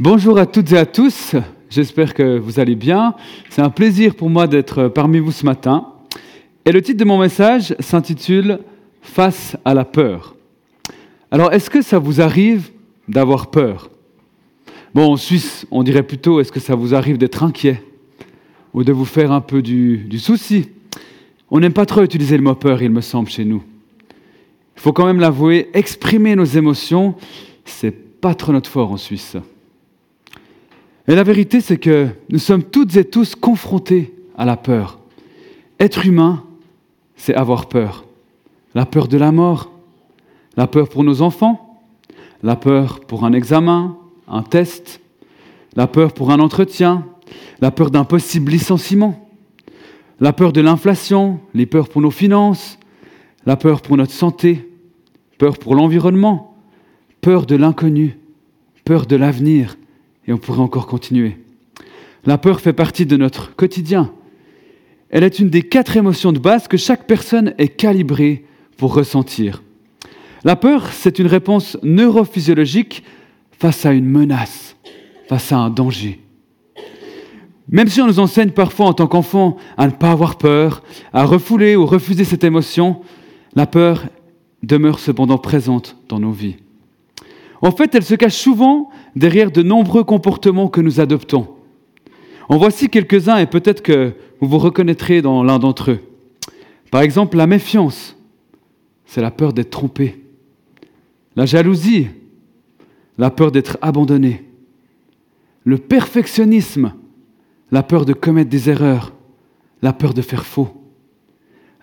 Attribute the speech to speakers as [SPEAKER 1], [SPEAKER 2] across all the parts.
[SPEAKER 1] Bonjour à toutes et à tous, j'espère que vous allez bien. C'est un plaisir pour moi d'être parmi vous ce matin. Et le titre de mon message s'intitule Face à la peur. Alors, est-ce que ça vous arrive d'avoir peur? Bon, en Suisse, on dirait plutôt est-ce que ça vous arrive d'être inquiet ou de vous faire un peu du, souci? On n'aime pas trop utiliser le mot peur, il me semble, chez nous. Il faut quand même l'avouer, exprimer nos émotions, c'est pas trop notre fort en Suisse. Et la vérité, c'est que nous sommes toutes et tous confrontés à la peur. Être humain, c'est avoir peur. La peur de la mort, la peur pour nos enfants, la peur pour un examen, un test, la peur pour un entretien, la peur d'un possible licenciement, la peur de l'inflation, les peurs pour nos finances, la peur pour notre santé, peur pour l'environnement, peur de l'inconnu, peur de l'avenir, et on pourrait encore continuer. La peur fait partie de notre quotidien. Elle est une des quatre émotions de base que chaque personne est calibrée pour ressentir. La peur, c'est une réponse neurophysiologique face à une menace, face à un danger. Même si on nous enseigne parfois en tant qu'enfant à ne pas avoir peur, à refouler ou refuser cette émotion, la peur demeure cependant présente dans nos vies. En fait, elle se cache souvent derrière de nombreux comportements que nous adoptons. En voici quelques-uns et peut-être que vous vous reconnaîtrez dans l'un d'entre eux. Par exemple, la méfiance, c'est la peur d'être trompé. La jalousie, la peur d'être abandonné. Le perfectionnisme, la peur de commettre des erreurs, la peur de faire faux.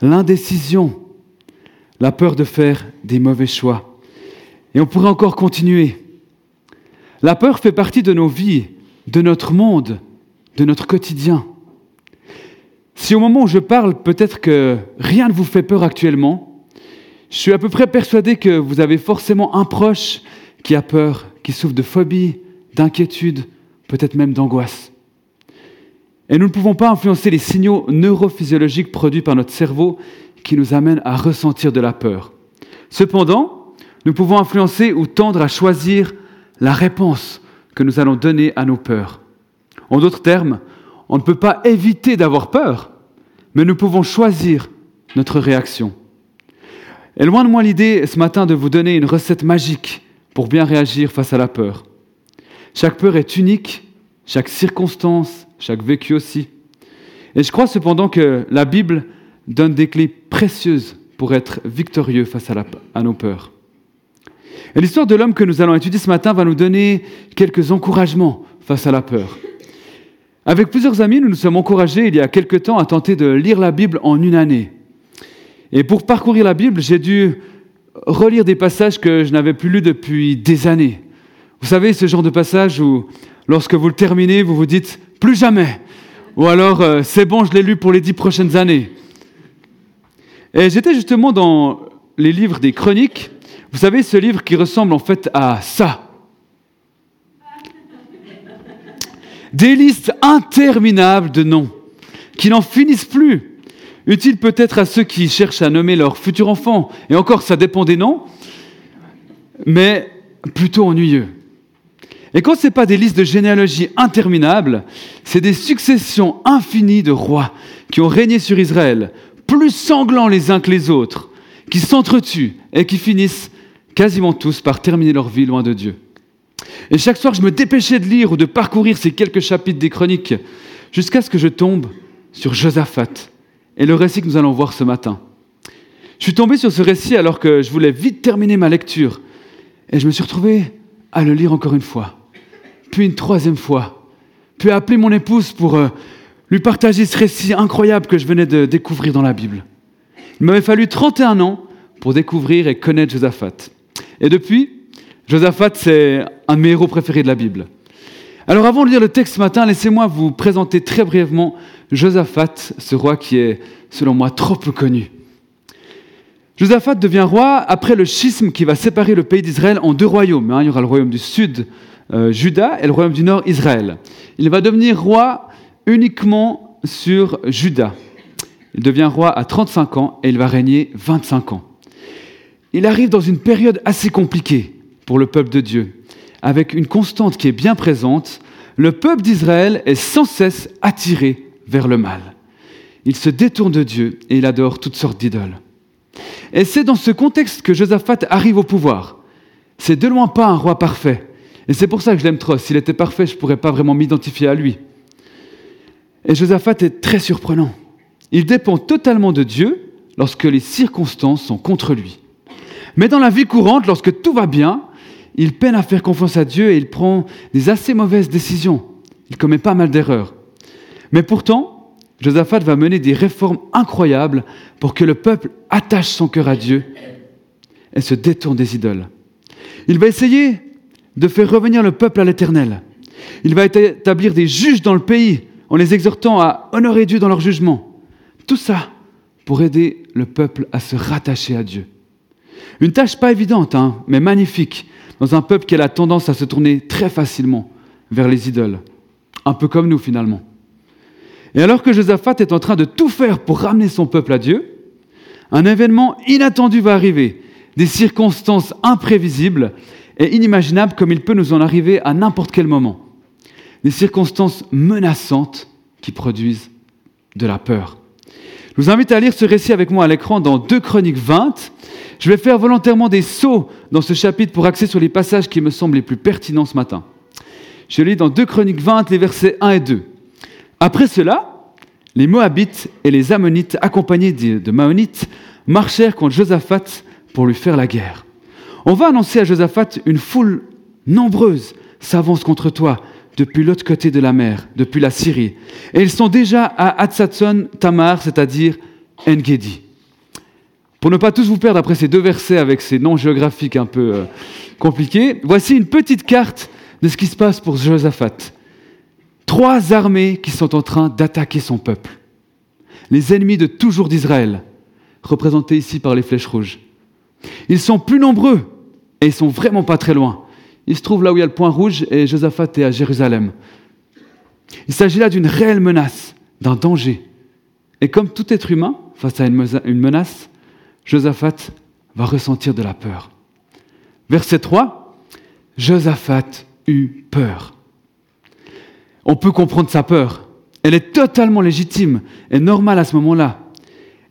[SPEAKER 1] L'indécision, la peur de faire des mauvais choix. Et on pourrait encore continuer. La peur fait partie de nos vies, de notre monde, de notre quotidien. Si au moment où je parle, peut-être que rien ne vous fait peur actuellement, je suis à peu près persuadé que vous avez forcément un proche qui a peur, qui souffre de phobie, d'inquiétude, peut-être même d'angoisse. Et nous ne pouvons pas influencer les signaux neurophysiologiques produits par notre cerveau qui nous amènent à ressentir de la peur. Cependant, nous pouvons influencer ou tendre à choisir la réponse que nous allons donner à nos peurs. En d'autres termes, on ne peut pas éviter d'avoir peur, mais nous pouvons choisir notre réaction. Et loin de moi l'idée ce matin de vous donner une recette magique pour bien réagir face à la peur. Chaque peur est unique, chaque circonstance, chaque vécu aussi. Et je crois cependant que la Bible donne des clés précieuses pour être victorieux face à, à nos peurs. Et l'histoire de l'homme que nous allons étudier ce matin va nous donner quelques encouragements face à la peur. Avec plusieurs amis, nous nous sommes encouragés il y a quelque temps à tenter de lire la Bible en une année. Et pour parcourir la Bible, j'ai dû relire des passages que je n'avais plus lus depuis des années. Vous savez, ce genre de passage où, lorsque vous le terminez, vous vous dites plus jamais. Ou alors, euh, c'est bon, je l'ai lu pour les dix prochaines années. Et j'étais justement dans les livres des chroniques vous savez, ce livre qui ressemble en fait à ça. Des listes interminables de noms qui n'en finissent plus. Utile peut-être à ceux qui cherchent à nommer leur futur enfant. Et encore, ça dépend des noms, mais plutôt ennuyeux. Et quand ce n'est pas des listes de généalogie interminables, c'est des successions infinies de rois qui ont régné sur Israël, plus sanglants les uns que les autres, qui s'entretuent et qui finissent quasiment tous par terminer leur vie loin de Dieu. Et chaque soir, je me dépêchais de lire ou de parcourir ces quelques chapitres des chroniques jusqu'à ce que je tombe sur Josaphat et le récit que nous allons voir ce matin. Je suis tombé sur ce récit alors que je voulais vite terminer ma lecture et je me suis retrouvé à le lire encore une fois, puis une troisième fois, puis à appeler mon épouse pour euh, lui partager ce récit incroyable que je venais de découvrir dans la Bible. Il m'avait fallu 31 ans pour découvrir et connaître Josaphat. Et depuis, Josaphat, c'est un de mes héros préférés de la Bible. Alors avant de lire le texte ce matin, laissez-moi vous présenter très brièvement Josaphat, ce roi qui est, selon moi, trop peu connu. Josaphat devient roi après le schisme qui va séparer le pays d'Israël en deux royaumes. Hein. Il y aura le royaume du sud, euh, Juda, et le royaume du nord, Israël. Il va devenir roi uniquement sur Juda. Devient roi à 35 ans et il va régner 25 ans il arrive dans une période assez compliquée pour le peuple de Dieu, avec une constante qui est bien présente, le peuple d'Israël est sans cesse attiré vers le mal. Il se détourne de Dieu et il adore toutes sortes d'idoles. Et c'est dans ce contexte que Josaphat arrive au pouvoir. C'est de loin pas un roi parfait. Et c'est pour ça que je l'aime trop. S'il était parfait, je ne pourrais pas vraiment m'identifier à lui. Et Josaphat est très surprenant. Il dépend totalement de Dieu lorsque les circonstances sont contre lui. Mais dans la vie courante, lorsque tout va bien, il peine à faire confiance à Dieu et il prend des assez mauvaises décisions. Il commet pas mal d'erreurs. Mais pourtant, Josaphat va mener des réformes incroyables pour que le peuple attache son cœur à Dieu et se détourne des idoles. Il va essayer de faire revenir le peuple à l'éternel. Il va établir des juges dans le pays en les exhortant à honorer Dieu dans leur jugement. Tout ça pour aider le peuple à se rattacher à Dieu. Une tâche pas évidente, hein, mais magnifique, dans un peuple qui a la tendance à se tourner très facilement vers les idoles, un peu comme nous finalement. Et alors que Josaphat est en train de tout faire pour ramener son peuple à Dieu, un événement inattendu va arriver, des circonstances imprévisibles et inimaginables comme il peut nous en arriver à n'importe quel moment. Des circonstances menaçantes qui produisent de la peur. Je vous invite à lire ce récit avec moi à l'écran dans 2 Chroniques 20. Je vais faire volontairement des sauts dans ce chapitre pour axer sur les passages qui me semblent les plus pertinents ce matin. Je lis dans 2 Chroniques 20 les versets 1 et 2. Après cela, les Moabites et les Ammonites, accompagnés de Maonites, marchèrent contre Josaphat pour lui faire la guerre. On va annoncer à Josaphat une foule nombreuse s'avance contre toi depuis l'autre côté de la mer, depuis la Syrie. Et ils sont déjà à Hatzatson Tamar, c'est-à-dire Engedi. Pour ne pas tous vous perdre après ces deux versets avec ces noms géographiques un peu euh, compliqués, voici une petite carte de ce qui se passe pour Josaphat. Trois armées qui sont en train d'attaquer son peuple. Les ennemis de toujours d'Israël, représentés ici par les flèches rouges. Ils sont plus nombreux et ils sont vraiment pas très loin. Il se trouve là où il y a le point rouge et Josaphat est à Jérusalem. Il s'agit là d'une réelle menace, d'un danger. Et comme tout être humain, face à une menace, Josaphat va ressentir de la peur. Verset 3, Josaphat eut peur. On peut comprendre sa peur. Elle est totalement légitime et normale à ce moment-là.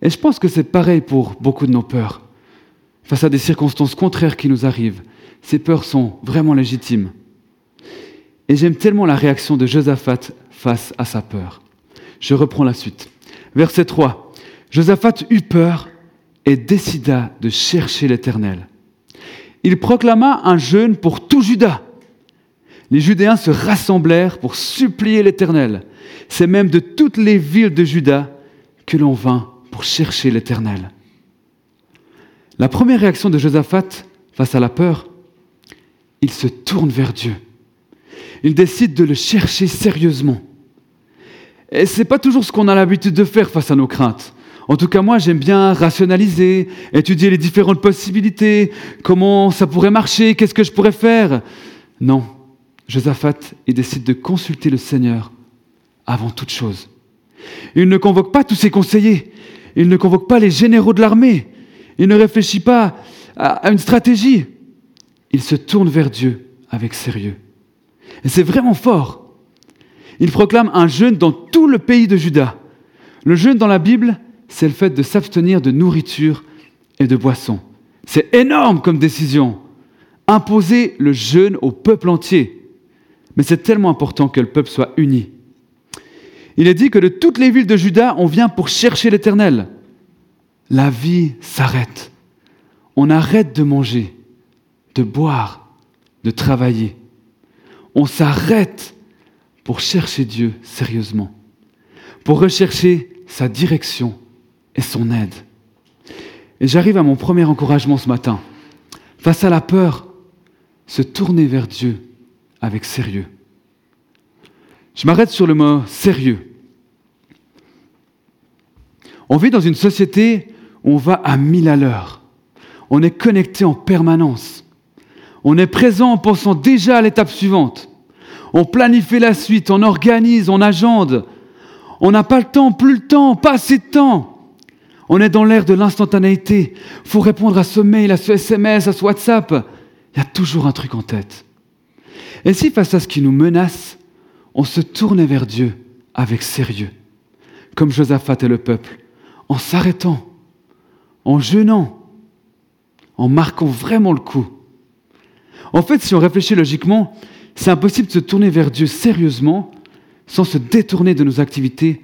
[SPEAKER 1] Et je pense que c'est pareil pour beaucoup de nos peurs. Face à des circonstances contraires qui nous arrivent, ces peurs sont vraiment légitimes. Et j'aime tellement la réaction de Josaphat face à sa peur. Je reprends la suite. Verset 3. Josaphat eut peur et décida de chercher l'Éternel. Il proclama un jeûne pour tout Juda. Les Judéens se rassemblèrent pour supplier l'Éternel. C'est même de toutes les villes de Juda que l'on vint pour chercher l'Éternel. La première réaction de Josaphat face à la peur, il se tourne vers Dieu. Il décide de le chercher sérieusement. Et ce n'est pas toujours ce qu'on a l'habitude de faire face à nos craintes. En tout cas, moi, j'aime bien rationaliser, étudier les différentes possibilités, comment ça pourrait marcher, qu'est-ce que je pourrais faire? Non, Josaphat, il décide de consulter le Seigneur avant toute chose. Il ne convoque pas tous ses conseillers, il ne convoque pas les généraux de l'armée, il ne réfléchit pas à une stratégie, il se tourne vers Dieu avec sérieux. Et c'est vraiment fort. Il proclame un jeûne dans tout le pays de Juda. Le jeûne dans la Bible, c'est le fait de s'abstenir de nourriture et de boissons. C'est énorme comme décision. Imposer le jeûne au peuple entier. Mais c'est tellement important que le peuple soit uni. Il est dit que de toutes les villes de Juda, on vient pour chercher l'Éternel. La vie s'arrête. On arrête de manger de boire, de travailler. On s'arrête pour chercher Dieu sérieusement, pour rechercher sa direction et son aide. Et j'arrive à mon premier encouragement ce matin. Face à la peur, se tourner vers Dieu avec sérieux. Je m'arrête sur le mot sérieux. On vit dans une société où on va à mille à l'heure. On est connecté en permanence. On est présent en pensant déjà à l'étape suivante. On planifie la suite, on organise, on agende. On n'a pas le temps, plus le temps, pas assez de temps. On est dans l'ère de l'instantanéité. Faut répondre à ce mail, à ce SMS, à ce WhatsApp. Il y a toujours un truc en tête. Et si face à ce qui nous menace, on se tournait vers Dieu avec sérieux, comme Josaphat et le peuple, en s'arrêtant, en jeûnant, en marquant vraiment le coup. En fait, si on réfléchit logiquement, c'est impossible de se tourner vers Dieu sérieusement sans se détourner de nos activités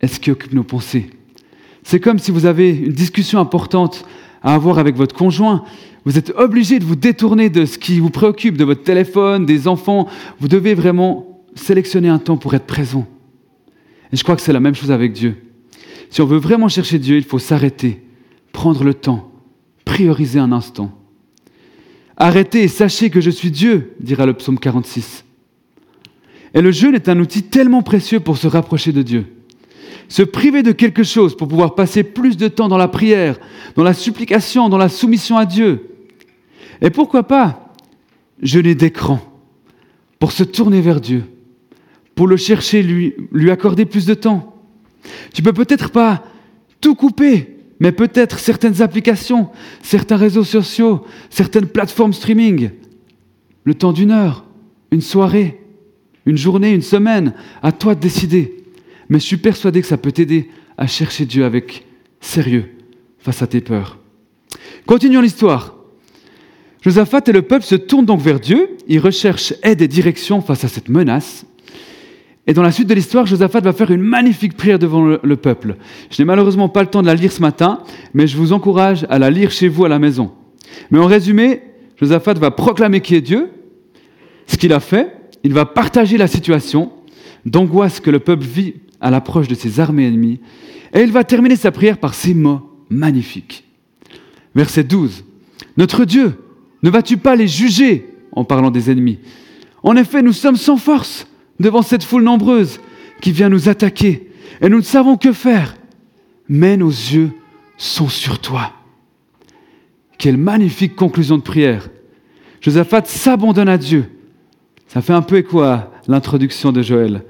[SPEAKER 1] et ce qui occupe nos pensées. C'est comme si vous avez une discussion importante à avoir avec votre conjoint. Vous êtes obligé de vous détourner de ce qui vous préoccupe, de votre téléphone, des enfants. Vous devez vraiment sélectionner un temps pour être présent. Et je crois que c'est la même chose avec Dieu. Si on veut vraiment chercher Dieu, il faut s'arrêter, prendre le temps, prioriser un instant. Arrêtez et sachez que je suis Dieu, dira le psaume 46. Et le jeûne est un outil tellement précieux pour se rapprocher de Dieu. Se priver de quelque chose pour pouvoir passer plus de temps dans la prière, dans la supplication, dans la soumission à Dieu. Et pourquoi pas jeûner d'écran pour se tourner vers Dieu, pour le chercher, lui, lui accorder plus de temps. Tu peux peut-être pas tout couper, mais peut-être certaines applications, certains réseaux sociaux, certaines plateformes streaming, le temps d'une heure, une soirée, une journée, une semaine, à toi de décider. Mais je suis persuadé que ça peut t'aider à chercher Dieu avec sérieux face à tes peurs. Continuons l'histoire. Josaphat et le peuple se tournent donc vers Dieu, ils recherchent aide et direction face à cette menace. Et dans la suite de l'histoire, Josaphat va faire une magnifique prière devant le, peuple. Je n'ai malheureusement pas le temps de la lire ce matin, mais je vous encourage à la lire chez vous à la maison. Mais en résumé, Josaphat va proclamer qui est Dieu, ce qu'il a fait, il va partager la situation d'angoisse que le peuple vit à l'approche de ses armées ennemies, et il va terminer sa prière par ces mots magnifiques. Verset 12. Notre Dieu, ne vas-tu pas les juger en parlant des ennemis? En effet, nous sommes sans force devant cette foule nombreuse qui vient nous attaquer, et nous ne savons que faire, mais nos yeux sont sur toi. Quelle magnifique conclusion de prière. Josaphat s'abandonne à Dieu ça fait un peu écho à l'introduction de Joël.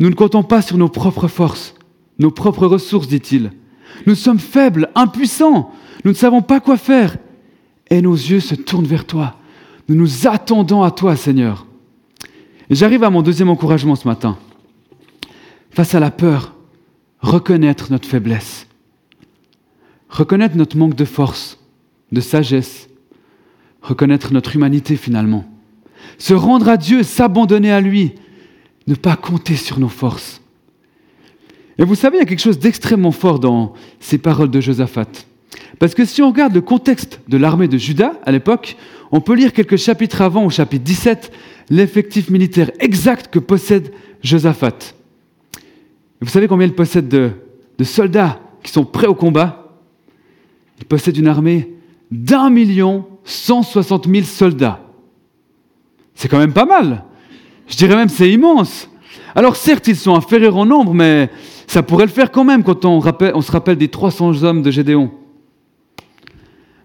[SPEAKER 1] Nous ne comptons pas sur nos propres forces, nos propres ressources, dit-il. Nous sommes faibles, impuissants, nous ne savons pas quoi faire. Et nos yeux se tournent vers toi. Nous nous attendons à toi, Seigneur. J'arrive à mon deuxième encouragement ce matin. Face à la peur, reconnaître notre faiblesse, reconnaître notre manque de force, de sagesse, reconnaître notre humanité finalement se rendre à Dieu, s'abandonner à lui, ne pas compter sur nos forces. Et vous savez, il y a quelque chose d'extrêmement fort dans ces paroles de Josaphat. Parce que si on regarde le contexte de l'armée de Juda à l'époque, on peut lire quelques chapitres avant, au chapitre 17, l'effectif militaire exact que possède Josaphat. Vous savez combien il possède de, soldats qui sont prêts au combat? Il possède une armée d'un million cent soixante mille soldats. C'est quand même pas mal. Je dirais même c'est immense. Alors certes, ils sont inférieurs en nombre, mais ça pourrait le faire quand même quand on, se rappelle des 300 hommes de Gédéon.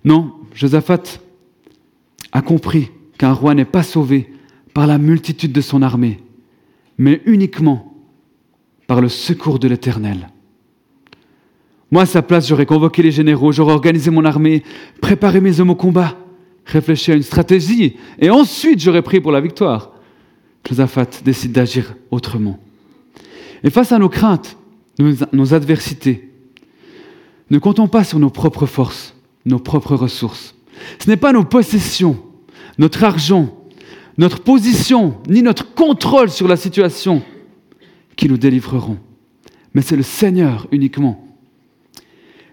[SPEAKER 1] Non, Josaphat a compris qu'un roi n'est pas sauvé par la multitude de son armée, mais uniquement par le secours de l'Éternel. Moi, à sa place, j'aurais convoqué les généraux, j'aurais organisé mon armée, préparé mes hommes au combat réfléchir à une stratégie, et ensuite j'aurais pris pour la victoire. Josaphat décide d'agir autrement. Et face à nos craintes, nos, adversités, ne comptons pas sur nos propres forces, nos propres ressources. Ce n'est pas nos possessions, notre argent, notre position, ni notre contrôle sur la situation qui nous délivreront, mais c'est le Seigneur uniquement.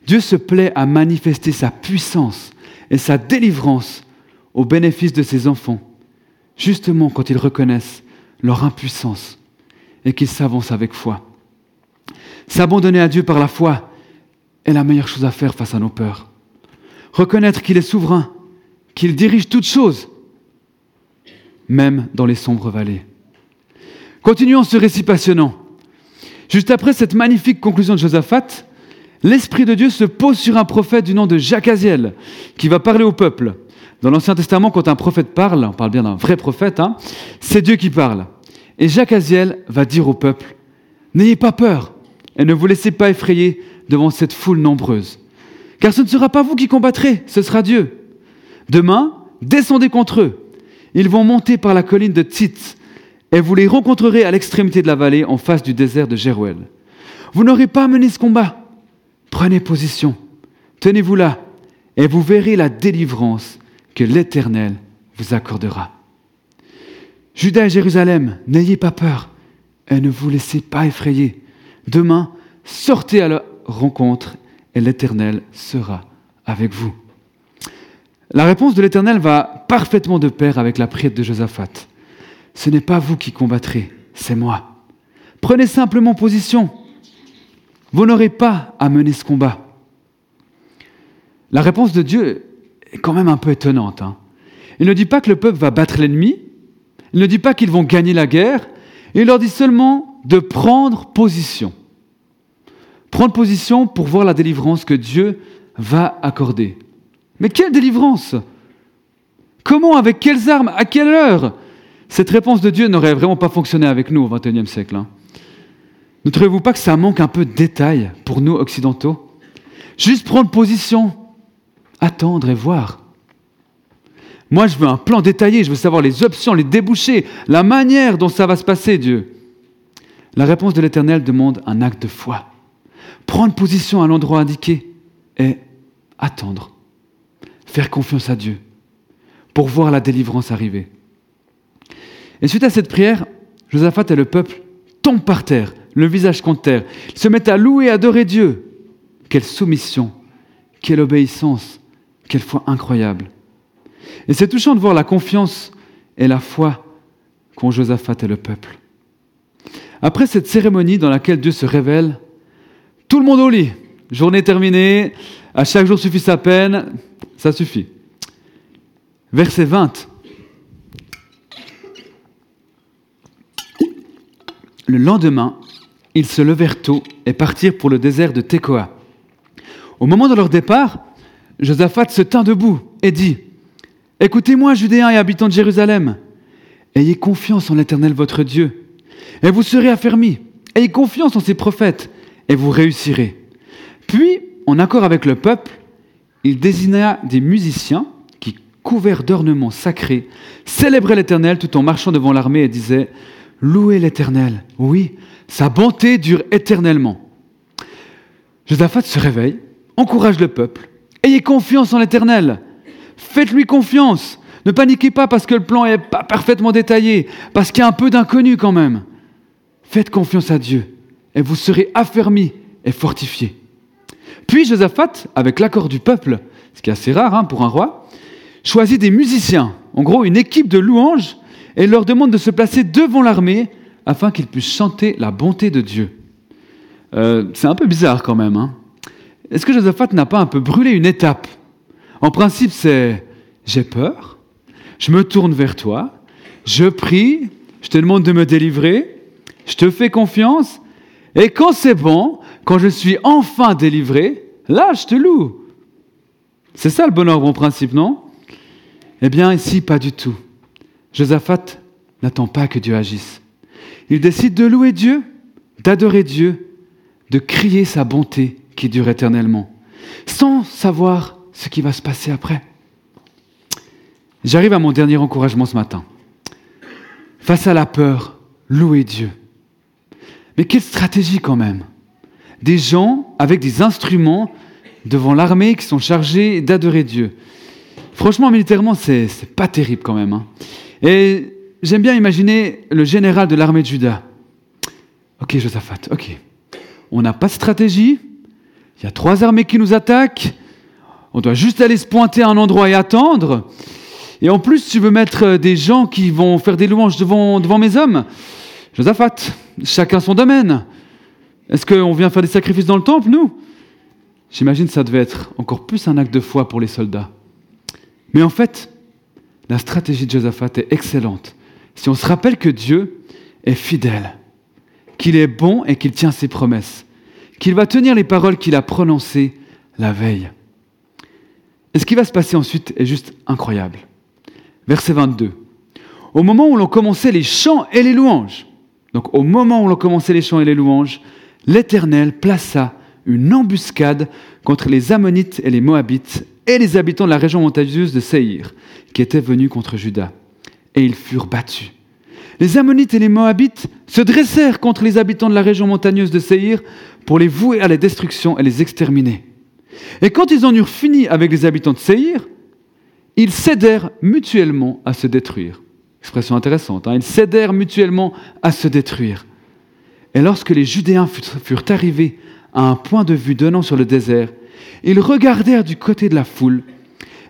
[SPEAKER 1] Dieu se plaît à manifester sa puissance et sa délivrance au bénéfice de ses enfants, justement quand ils reconnaissent leur impuissance et qu'ils s'avancent avec foi. S'abandonner à Dieu par la foi est la meilleure chose à faire face à nos peurs. Reconnaître qu'il est souverain, qu'il dirige toutes choses, même dans les sombres vallées. Continuons ce récit passionnant. Juste après cette magnifique conclusion de Josaphat, l'Esprit de Dieu se pose sur un prophète du nom de Jacques Aziel, qui va parler au peuple. Dans l'Ancien Testament, quand un prophète parle, on parle bien d'un vrai prophète, hein, c'est Dieu qui parle. Et Jacques Aziel va dire au peuple, N'ayez pas peur et ne vous laissez pas effrayer devant cette foule nombreuse. Car ce ne sera pas vous qui combattrez, ce sera Dieu. Demain, descendez contre eux Ils vont monter par la colline de Tzit, et vous les rencontrerez à l'extrémité de la vallée, en face du désert de Jéruel. Vous n'aurez pas mené ce combat. Prenez position, tenez-vous là, et vous verrez la délivrance que l'Éternel vous accordera. Judas et Jérusalem, n'ayez pas peur et ne vous laissez pas effrayer. Demain, sortez à la rencontre et l'Éternel sera avec vous. La réponse de l'Éternel va parfaitement de pair avec la prière de Josaphat. Ce n'est pas vous qui combattrez, c'est moi. Prenez simplement position. Vous n'aurez pas à mener ce combat. La réponse de Dieu est quand même un peu étonnante. Hein. Il ne dit pas que le peuple va battre l'ennemi, il ne dit pas qu'ils vont gagner la guerre, il leur dit seulement de prendre position. Prendre position pour voir la délivrance que Dieu va accorder. Mais quelle délivrance Comment Avec quelles armes À quelle heure? Cette réponse de Dieu n'aurait vraiment pas fonctionné avec nous au XXIe siècle. Hein. Ne trouvez-vous pas que ça manque un peu de détails pour nous occidentaux? Juste prendre position, attendre et voir. Moi, je veux un plan détaillé, je veux savoir les options, les débouchés, la manière dont ça va se passer, Dieu. La réponse de l'Éternel demande un acte de foi. Prendre position à l'endroit indiqué et attendre. Faire confiance à Dieu pour voir la délivrance arriver. Et suite à cette prière, Josaphat et le peuple tombent par terre, le visage contre terre. Ils se mettent à louer et adorer Dieu. Quelle soumission, quelle obéissance, quelle foi incroyable. Et c'est touchant de voir la confiance et la foi qu'ont Josaphat et le peuple. Après cette cérémonie dans laquelle Dieu se révèle, tout le monde au lit. Journée terminée, à chaque jour suffit sa peine, ça suffit. Verset 20. Le lendemain, ils se levèrent tôt et partirent pour le désert de Tekoa. Au moment de leur départ, Josaphat se tint debout et dit Écoutez-moi, Judéens et habitants de Jérusalem, ayez confiance en l'Éternel votre Dieu, et vous serez affermis. Ayez confiance en ses prophètes, et vous réussirez. Puis, en accord avec le peuple, il désigna des musiciens qui, couverts d'ornements sacrés, célébraient l'Éternel tout en marchant devant l'armée et disaient Louez l'Éternel, oui, sa bonté dure éternellement. Josaphat se réveille, encourage le peuple. Ayez confiance en l'Éternel. Faites-lui confiance. Ne paniquez pas parce que le plan n'est pas parfaitement détaillé, parce qu'il y a un peu d'inconnu quand même. Faites confiance à Dieu et vous serez affermis et fortifiés. Puis Josaphat, avec l'accord du peuple, ce qui est assez rare hein, pour un roi, choisit des musiciens, en gros une équipe de louanges, et leur demande de se placer devant l'armée afin qu'ils puissent chanter la bonté de Dieu. Euh, c'est un peu bizarre quand même. Hein. Est-ce que Josaphat n'a pas un peu brûlé une étape? En principe, c'est j'ai peur, je me tourne vers toi, je prie, je te demande de me délivrer, je te fais confiance, et quand c'est bon, quand je suis enfin délivré, là, je te loue. C'est ça le bon ordre en principe, non? Eh bien, ici, pas du tout. Josaphat n'attend pas que Dieu agisse. Il décide de louer Dieu, d'adorer Dieu, de crier sa bonté qui dure éternellement, sans savoir ce qui va se passer après. J'arrive à mon dernier encouragement ce matin. Face à la peur, louer Dieu. Mais quelle stratégie quand même Des gens avec des instruments devant l'armée qui sont chargés d'adorer Dieu. Franchement, militairement, c'est pas terrible quand même. Hein. Et j'aime bien imaginer le général de l'armée de Juda. Ok, Josaphat, ok. On n'a pas de stratégie. Il y a trois armées qui nous attaquent. On doit juste aller se pointer à un endroit et attendre. Et en plus, tu veux mettre des gens qui vont faire des louanges devant, devant mes hommes. Josaphat, chacun son domaine. Est-ce qu'on vient faire des sacrifices dans le temple, nous? J'imagine que ça devait être encore plus un acte de foi pour les soldats. Mais en fait, la stratégie de Josaphat est excellente. Si on se rappelle que Dieu est fidèle, qu'il est bon et qu'il tient ses promesses, qu'il va tenir les paroles qu'il a prononcées la veille. Et ce qui va se passer ensuite est juste incroyable. Verset 22. Au moment où l'on commençait les chants et les louanges, donc au moment où l'on commençait les chants et les louanges, l'Éternel plaça une embuscade contre les Ammonites et les Moabites et les habitants de la région montagneuse de Seir, qui étaient venus contre Juda. et ils furent battus. Les Ammonites et les Moabites se dressèrent contre les habitants de la région montagneuse de Séhir pour les vouer à la destruction et les exterminer. Et quand ils en eurent fini avec les habitants de Séhir, ils cédèrent mutuellement à se détruire. Expression intéressante, hein. ils cédèrent mutuellement à se détruire. Et lorsque les Judéens furent arrivés à un point de vue donnant sur le désert, ils regardèrent du côté de la foule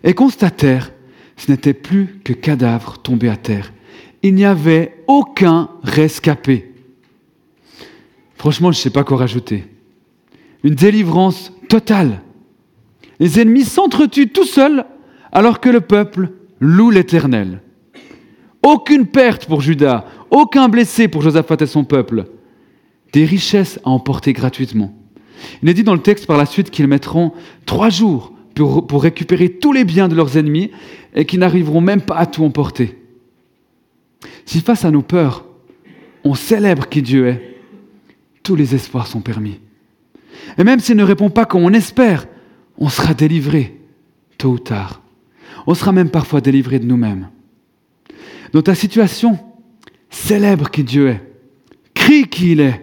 [SPEAKER 1] et constatèrent ce n'était plus que cadavres tombés à terre. Il n'y avait aucun rescapé. Franchement, je ne sais pas quoi rajouter. Une délivrance totale. Les ennemis s'entretuent tout seuls alors que le peuple loue l'Éternel. Aucune perte pour Judas, aucun blessé pour Josaphat et son peuple. Des richesses à emporter gratuitement. Il est dit dans le texte par la suite qu'ils mettront trois jours pour, récupérer tous les biens de leurs ennemis et qu'ils n'arriveront même pas à tout emporter. Si face à nos peurs, on célèbre qui Dieu est, tous les espoirs sont permis. Et même s'il ne répond pas comme on espère, on sera délivré, tôt ou tard. On sera même parfois délivré de nous-mêmes. Dans ta situation, célèbre qui Dieu est. Crie qui il est.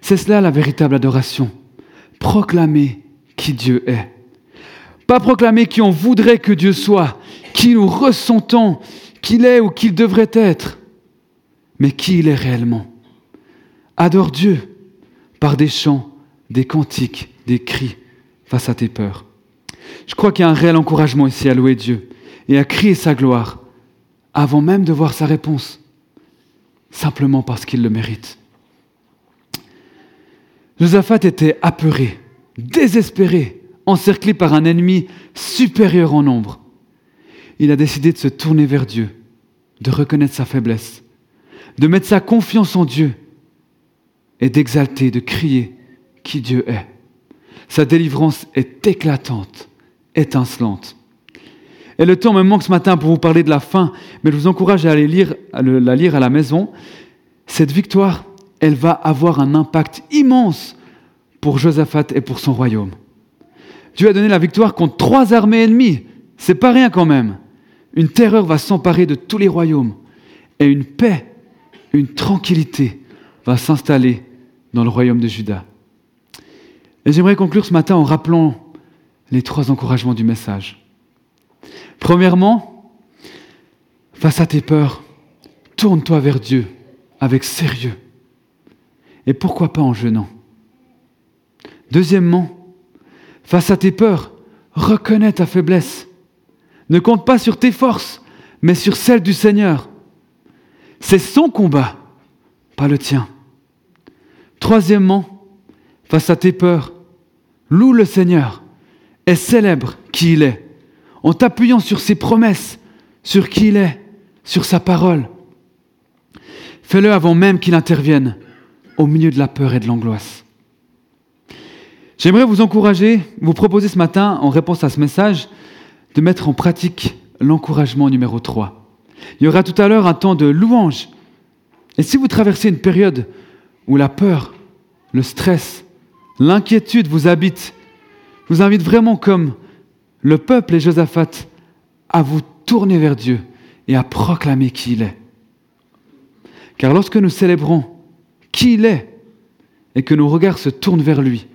[SPEAKER 1] C'est cela la véritable adoration. Proclamer qui Dieu est. Pas proclamer qui on voudrait que Dieu soit, qui nous ressentons qu'il est ou qu'il devrait être, mais qui il est réellement. Adore Dieu par des chants, des cantiques, des cris face à tes peurs. Je crois qu'il y a un réel encouragement ici à louer Dieu et à crier sa gloire avant même de voir sa réponse, simplement parce qu'il le mérite. Josaphat était apeuré, désespéré, encerclé par un ennemi supérieur en nombre. Il a décidé de se tourner vers Dieu, de reconnaître sa faiblesse, de mettre sa confiance en Dieu et d'exalter, de crier qui Dieu est. Sa délivrance est éclatante, étincelante. Et le temps me manque ce matin pour vous parler de la fin, mais je vous encourage à aller la lire à la maison. Cette victoire, elle va avoir un impact immense pour Josaphat et pour son royaume. Dieu a donné la victoire contre trois armées ennemies. C'est pas rien quand même. Une terreur va s'emparer de tous les royaumes et une paix, une tranquillité va s'installer dans le royaume de Juda. Et j'aimerais conclure ce matin en rappelant les trois encouragements du message. Premièrement, face à tes peurs, tourne-toi vers Dieu avec sérieux. Et pourquoi pas en jeûnant? Deuxièmement, face à tes peurs, reconnais ta faiblesse. Ne compte pas sur tes forces, mais sur celles du Seigneur. C'est son combat, pas le tien. Troisièmement, face à tes peurs, loue le Seigneur et célèbre qui il est en t'appuyant sur ses promesses, sur qui il est, sur sa parole. Fais-le avant même qu'il intervienne au milieu de la peur et de l'angoisse. J'aimerais vous encourager, vous proposer ce matin, en réponse à ce message, de mettre en pratique l'encouragement numéro 3. Il y aura tout à l'heure un temps de louange. Et si vous traversez une période où la peur, le stress, l'inquiétude vous habitent, je vous invite vraiment comme le peuple et Josaphat à vous tourner vers Dieu et à proclamer qui il est. Car lorsque nous célébrons qui il est et que nos regards se tournent vers lui,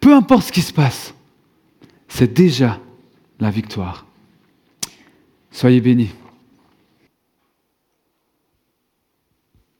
[SPEAKER 1] peu importe ce qui se passe, c'est déjà la victoire. Soyez bénis.